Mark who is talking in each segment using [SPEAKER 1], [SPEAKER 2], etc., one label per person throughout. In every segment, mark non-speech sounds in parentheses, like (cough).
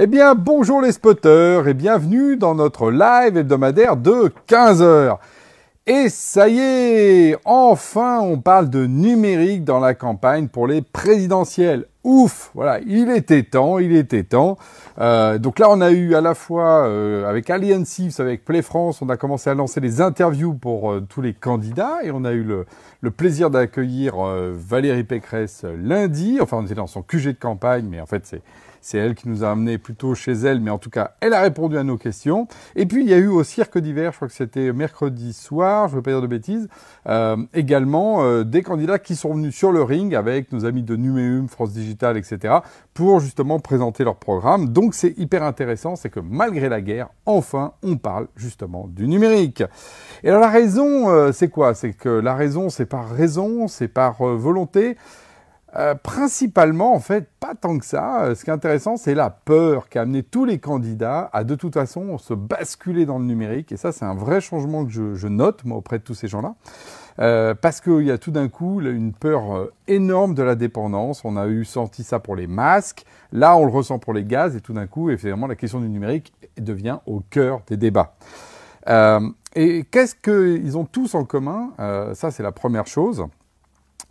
[SPEAKER 1] Eh bien, bonjour les spotters et bienvenue dans notre live hebdomadaire de 15 heures. Et ça y est, enfin on parle de numérique dans la campagne pour les présidentielles. Ouf, voilà, il était temps, il était temps. Euh, donc là, on a eu à la fois euh, avec Alliances, avec Play France, on a commencé à lancer les interviews pour euh, tous les candidats et on a eu le, plaisir d'accueillir Valérie Pécresse lundi. Enfin, on était dans son QG de campagne, mais en fait, c'est c'est elle qui nous a amené plutôt chez elle, mais en tout cas, elle a répondu à nos questions. Et puis, il y a eu au Cirque d'hiver, je crois que c'était mercredi soir, je ne veux pas dire de bêtises, également des candidats qui sont venus sur le ring avec nos amis de Numéum, France Digital, etc., pour justement présenter leur programme. Donc, c'est hyper intéressant, c'est que malgré la guerre, enfin, on parle justement du numérique. Et alors, la raison, euh, c'est quoi? C'est que la raison, c'est par raison, c'est par volonté. Euh, principalement, en fait, pas tant que ça. Euh, ce qui est intéressant, c'est la peur qui a amené tous les candidats à, de toute façon, se basculer dans le numérique. Et ça, c'est un vrai changement que je, note, moi, auprès de tous ces gens-là. Euh, parce qu'il y a tout d'un coup une peur énorme de la dépendance. On a eu senti ça pour les masques. Là, on le ressent pour les gaz. Et tout d'un coup, évidemment, la question du numérique devient au cœur des débats. et qu'est-ce qu'ils ont tous en commun? Ça, c'est la première chose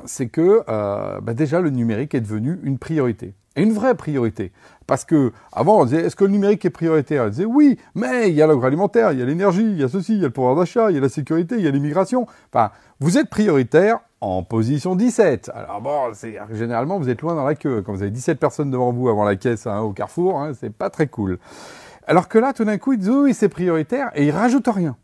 [SPEAKER 1] c'est que euh, bah déjà le numérique est devenu une priorité. Et une vraie priorité. Parce que avant on disait est-ce que le numérique est prioritaire? On disait oui, mais il y a l'agroalimentaire, il y a l'énergie, il y a ceci, il y a le pouvoir d'achat, il y a la sécurité, il y a l'immigration. Enfin, vous êtes prioritaire en position 17. Alors bon, généralement vous êtes loin dans la queue. Quand vous avez 17 personnes devant vous avant la caisse hein, au carrefour, hein, c'est pas très cool. Alors que là, tout d'un coup, ils disent oui, c'est prioritaire et ils rajoutent rien.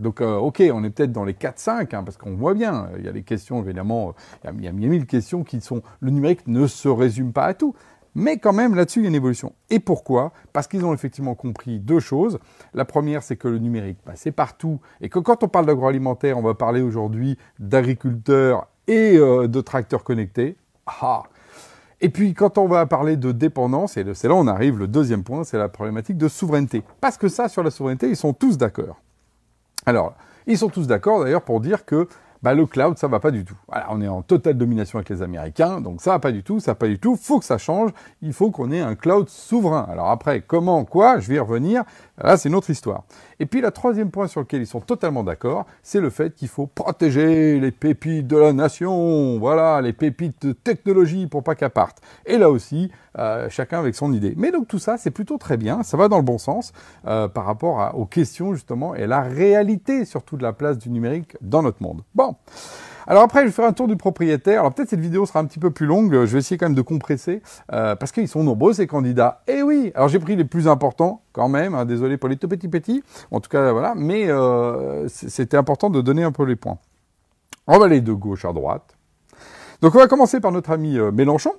[SPEAKER 1] Donc, euh, ok, on est peut-être dans les 4-5, hein, parce qu'on voit bien, il y a des questions, évidemment, il y a, mille questions qui sont... Le numérique ne se résume pas à tout. Mais quand même, là-dessus, il y a une évolution. Et pourquoi? Parce qu'ils ont effectivement compris deux choses. La première, c'est que le numérique, bah, c'est partout. Et que quand on parle d'agroalimentaire, on va parler aujourd'hui d'agriculteurs et euh, de tracteurs connectés. Ah et puis, quand on va parler de dépendance, et c'est là on arrive, le deuxième point, c'est la problématique de souveraineté. Parce que ça, sur la souveraineté, ils sont tous d'accord. Alors, ils sont tous d'accord d'ailleurs pour dire que bah, le cloud, ça va pas du tout. On est en totale domination avec les Américains, donc ça va pas du tout, ça va pas du tout, faut que ça change, il faut qu'on ait un cloud souverain. Alors après, comment, quoi, je vais y revenir, là c'est une autre histoire. Et puis le troisième point sur lequel ils sont totalement d'accord, c'est le fait qu'il faut protéger les pépites de la nation, voilà, les pépites de technologie pour pas qu'elles partent. Et là aussi, euh, chacun avec son idée. Mais donc tout ça, c'est plutôt très bien, ça va dans le bon sens euh, par rapport aux questions justement et la réalité surtout de la place du numérique dans notre monde. Bon, alors après, je vais faire un tour du propriétaire. Alors peut-être cette vidéo sera un petit peu plus longue. Je vais essayer quand même de compresser euh, parce qu'ils sont nombreux ces candidats. Et eh oui. Alors j'ai pris les plus importants quand même. Hein, désolé pour les tout petits petits. En tout cas voilà. Mais euh, c'était important de donner un peu les points. On va aller de gauche à droite. Donc on va commencer par notre ami euh, Mélenchon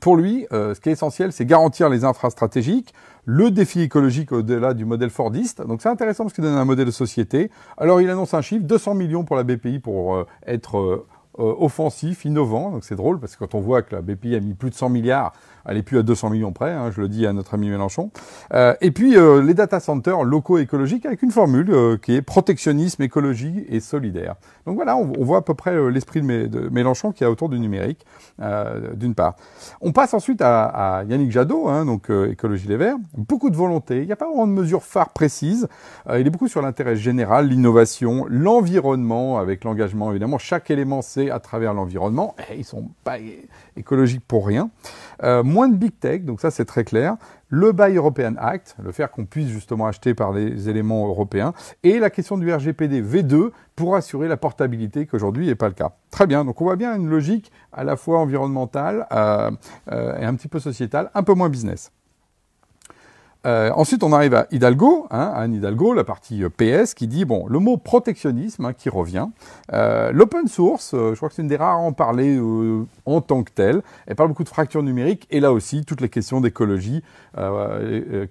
[SPEAKER 1] pour lui, euh, ce qui est essentiel, c'est garantir les infrastratégiques, le défi écologique au-delà du modèle Fordiste. Donc c'est intéressant parce qu'il donne un modèle de société. Alors il annonce un chiffre, 200 millions pour la BPI pour euh, être euh, offensif, innovant. Donc c'est drôle parce que quand on voit que la BPI a mis plus de 100 milliards elle est plus à 200 millions près, hein, je le dis à notre ami Mélenchon. Euh, et puis euh, les data centers locaux écologiques avec une formule qui est protectionnisme, écologie et solidaire. Donc voilà, on, voit à peu près l'esprit de, Mélenchon qui est autour du numérique, d'une part. On passe ensuite à, Yannick Jadot, hein, donc écologie les Verts. Beaucoup de volonté. Il n'y a pas vraiment de mesures phares précises. il est beaucoup sur l'intérêt général, l'innovation, l'environnement, avec l'engagement évidemment. Chaque élément c'est à travers l'environnement. Et ils sont pas écologiques pour rien. Euh, moins de big tech, donc ça c'est très clair. Le Buy European Act, le faire qu'on puisse justement acheter par les éléments européens. Et la question du RGPD V2 pour assurer la portabilité qu'aujourd'hui n'est pas le cas. Très bien, donc on voit bien une logique à la fois environnementale euh, euh, et un petit peu sociétale, un peu moins business. Euh, ensuite, on arrive à Hidalgo, hein, Anne Hidalgo, la partie euh, PS, qui dit bon, le mot protectionnisme hein, qui revient. Euh, L'open source, je crois que c'est une des rares à en parler en tant que tel. Elle parle beaucoup de fracture numérique et là aussi toutes les questions d'écologie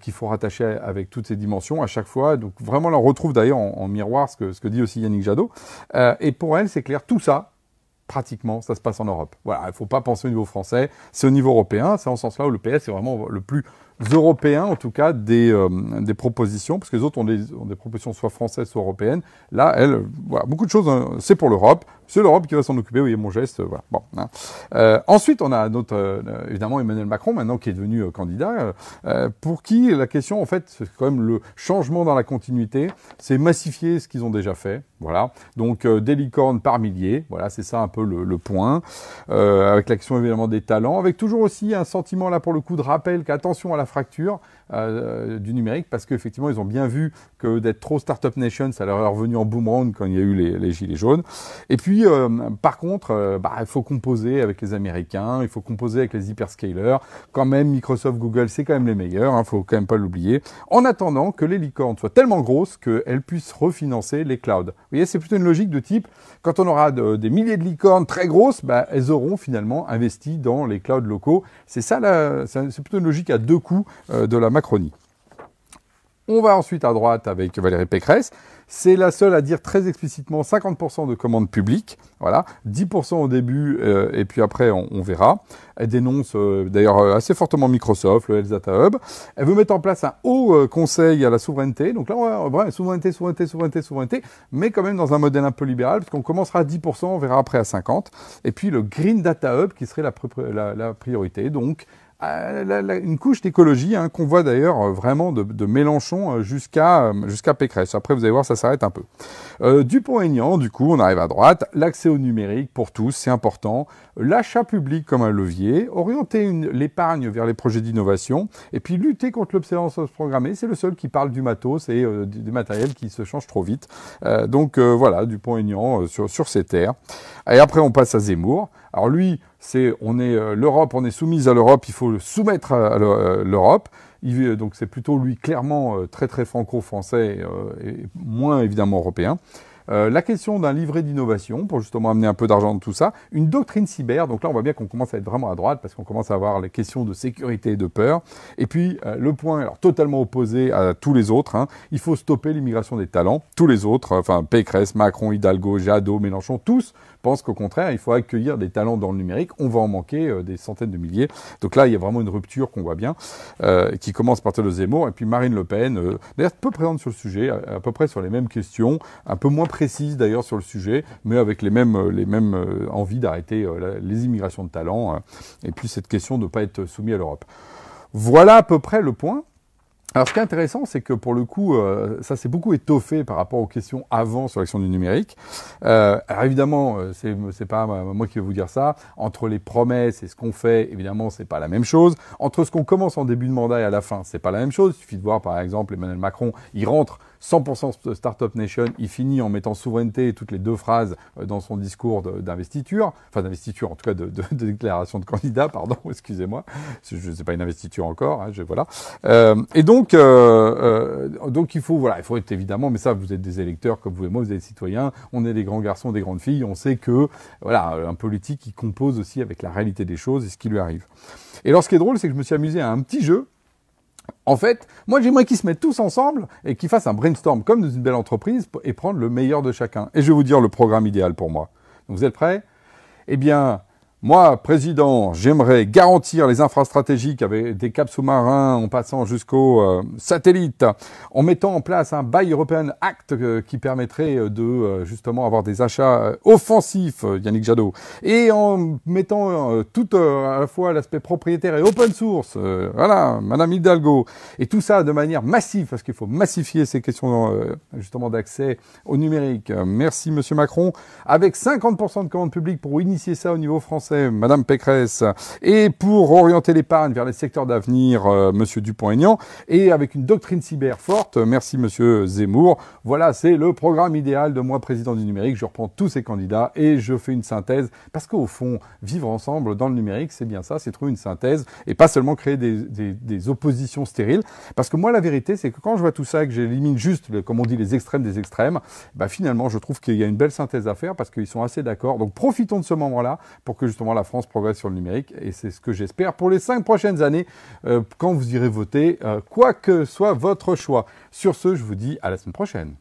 [SPEAKER 1] qu'il faut rattacher avec toutes ces dimensions à chaque fois. Donc vraiment, là, on retrouve d'ailleurs en, en, miroir ce que, ce que dit aussi Yannick Jadot. et pour elle, c'est clair, tout ça, pratiquement, ça se passe en Europe. Voilà, il ne faut pas penser au niveau français, c'est au niveau européen. C'est en ce sens-là où le PS est vraiment le plus européens, en tout cas, des, euh, des propositions, parce que les autres ont des, ont des, propositions soit françaises, soit européennes. Là, elle, voilà, beaucoup de choses, hein, c'est pour l'Europe. C'est l'Europe qui va s'en occuper, oui, mon geste, voilà. Bon, hein. euh, ensuite, on a notre, euh, évidemment, Emmanuel Macron, maintenant, qui est devenu euh, candidat, euh, pour qui la question, en fait, c'est quand même le changement dans la continuité, c'est massifier ce qu'ils ont déjà fait, voilà. Donc, des licornes par milliers, voilà, c'est ça un peu le, point, avec l'action, évidemment, des talents, avec toujours aussi un sentiment, là, pour le coup, de rappel qu'attention à la fracture euh, du numérique parce qu'effectivement, ils ont bien vu que d'être trop Startup Nation, ça leur est revenu en boomerang quand il y a eu les, gilets jaunes. Et puis, euh, par contre, euh, bah, il faut composer avec les Américains, il faut composer avec les hyperscalers. Quand même, Microsoft, Google, c'est quand même les meilleurs, il hein, faut quand même pas l'oublier. En attendant que les licornes soient tellement grosses qu'elles puissent refinancer les clouds. Vous voyez, c'est plutôt une logique de type, quand on aura de, des milliers de licornes très grosses, bah, elles auront finalement investi dans les clouds locaux. C'est ça, c'est plutôt une logique à deux coups euh, de la Macronie. On va ensuite à droite avec Valérie Pécresse. C'est la seule à dire très explicitement 50% de commandes publiques. Voilà, 10% au début euh, et puis après on, verra. Elle dénonce euh, d'ailleurs euh, assez fortement Microsoft, le Health Data Hub. Elle veut mettre en place un haut conseil à la souveraineté. Donc là, on va, ouais, souveraineté, souveraineté, souveraineté, souveraineté, mais quand même dans un modèle un peu libéral, parce qu'on commencera à 10%, on verra après à 50%. Et puis le Green Data Hub qui serait la, la, priorité. Donc une couche d'écologie hein, qu'on voit d'ailleurs euh, vraiment de, de Mélenchon euh, jusqu'à jusqu'à Pécresse. Après, vous allez voir, ça s'arrête un peu. Euh, Dupont-Aignan, du coup, on arrive à droite. L'accès au numérique pour tous, c'est important. L'achat public comme un levier. Orienter l'épargne vers les projets d'innovation. Et puis lutter contre l'obsolescence programmée. C'est le seul qui parle du matos et euh, du, du, matériel qui se change trop vite. Euh, donc voilà, Dupont-Aignan sur, sur ces terres. Et après, on passe à Zemmour. Alors lui, c'est on est euh, l'Europe, on est soumise à l'Europe, il faut le soumettre à l'Europe. Donc c'est plutôt lui clairement euh, très très franco-français euh, et moins évidemment européen. Euh, la question d'un livret d'innovation pour justement amener un peu d'argent dans tout ça, une doctrine cyber, donc là on voit bien qu'on commence à être vraiment à droite parce qu'on commence à avoir les questions de sécurité et de peur, et puis euh, le point alors totalement opposé à tous les autres, hein, il faut stopper l'immigration des talents, tous les autres, enfin Pécresse, Macron, Hidalgo, Jadot, Mélenchon, tous pensent qu'au contraire il faut accueillir des talents dans le numérique, on va en manquer euh, des centaines de milliers, donc là il y a vraiment une rupture qu'on voit bien, euh, qui commence par le Zemmour, et puis Marine Le Pen, euh, d'ailleurs peu présente sur le sujet, à, à peu près sur les mêmes questions, un peu moins précise d'ailleurs sur le sujet, mais avec les mêmes, les mêmes euh, envies d'arrêter euh, les immigrations de talents, euh, et puis cette question de ne pas être soumis à l'Europe. Voilà à peu près le point. Alors, ce qui est intéressant, c'est que pour le coup, euh, ça s'est beaucoup étoffé par rapport aux questions avant sur l'action du numérique. Euh, alors évidemment, c'est c'est pas moi qui vais vous dire ça. Entre les promesses et ce qu'on fait, évidemment, c'est pas la même chose. Entre ce qu'on commence en début de mandat et à la fin, c'est pas la même chose. Il suffit de voir, par exemple, Emmanuel Macron, il rentre 100% Startup Nation, il finit en mettant souveraineté toutes les deux phrases euh, dans son discours d'investiture, enfin d'investiture en tout cas de, déclaration de candidat, pardon, (laughs) excusez-moi, je sais pas une investiture encore, hein, je, voilà. Euh, et donc, euh, euh, donc il faut, voilà, il faut être évidemment, mais ça, vous êtes des électeurs comme vous et moi, vous êtes des citoyens, on est des grands garçons, des grandes filles, on sait que, voilà, un politique qui compose aussi avec la réalité des choses et ce qui lui arrive. Et alors, ce qui est drôle, c'est que je me suis amusé à un petit jeu en fait, moi j'aimerais qu'ils se mettent tous ensemble et qu'ils fassent un brainstorm comme dans une belle entreprise et prendre le meilleur de chacun. Et je vais vous dire le programme idéal pour moi. Donc, vous êtes prêts? Eh bien, moi, président, j'aimerais garantir les infrastratégiques avec des caps sous-marins en passant jusqu'au euh, satellite, en mettant en place un Buy European Act euh, qui permettrait de euh, justement avoir des achats offensifs, Yannick Jadot, et en mettant tout à la fois l'aspect propriétaire et open source, voilà, Madame Hidalgo, et tout ça de manière massive, parce qu'il faut massifier ces questions justement d'accès au numérique. Merci Monsieur Macron, avec 50% de commandes publiques pour initier ça au niveau français Madame Pécresse, et pour orienter l'épargne vers les secteurs d'avenir, euh, Monsieur Dupont-Aignan, et avec une doctrine cyber forte, merci Monsieur Zemmour. Voilà, c'est le programme idéal de moi, président du numérique. Je reprends tous ces candidats et je fais une synthèse, parce qu'au fond, vivre ensemble dans le numérique, c'est bien ça, c'est trouver une synthèse, et pas seulement créer des, oppositions stériles. Parce que moi, la vérité, c'est que quand je vois tout ça, que j'élimine juste, comme on dit, les extrêmes des extrêmes, bah, finalement, je trouve qu'il y a une belle synthèse à faire parce qu'ils sont assez d'accord. Donc profitons de ce moment-là pour que justement la France progresse sur le numérique. Et c'est ce que j'espère pour les cinq prochaines années euh, quand vous irez voter, euh, quoi que soit votre choix. Sur ce, je vous dis à la semaine prochaine.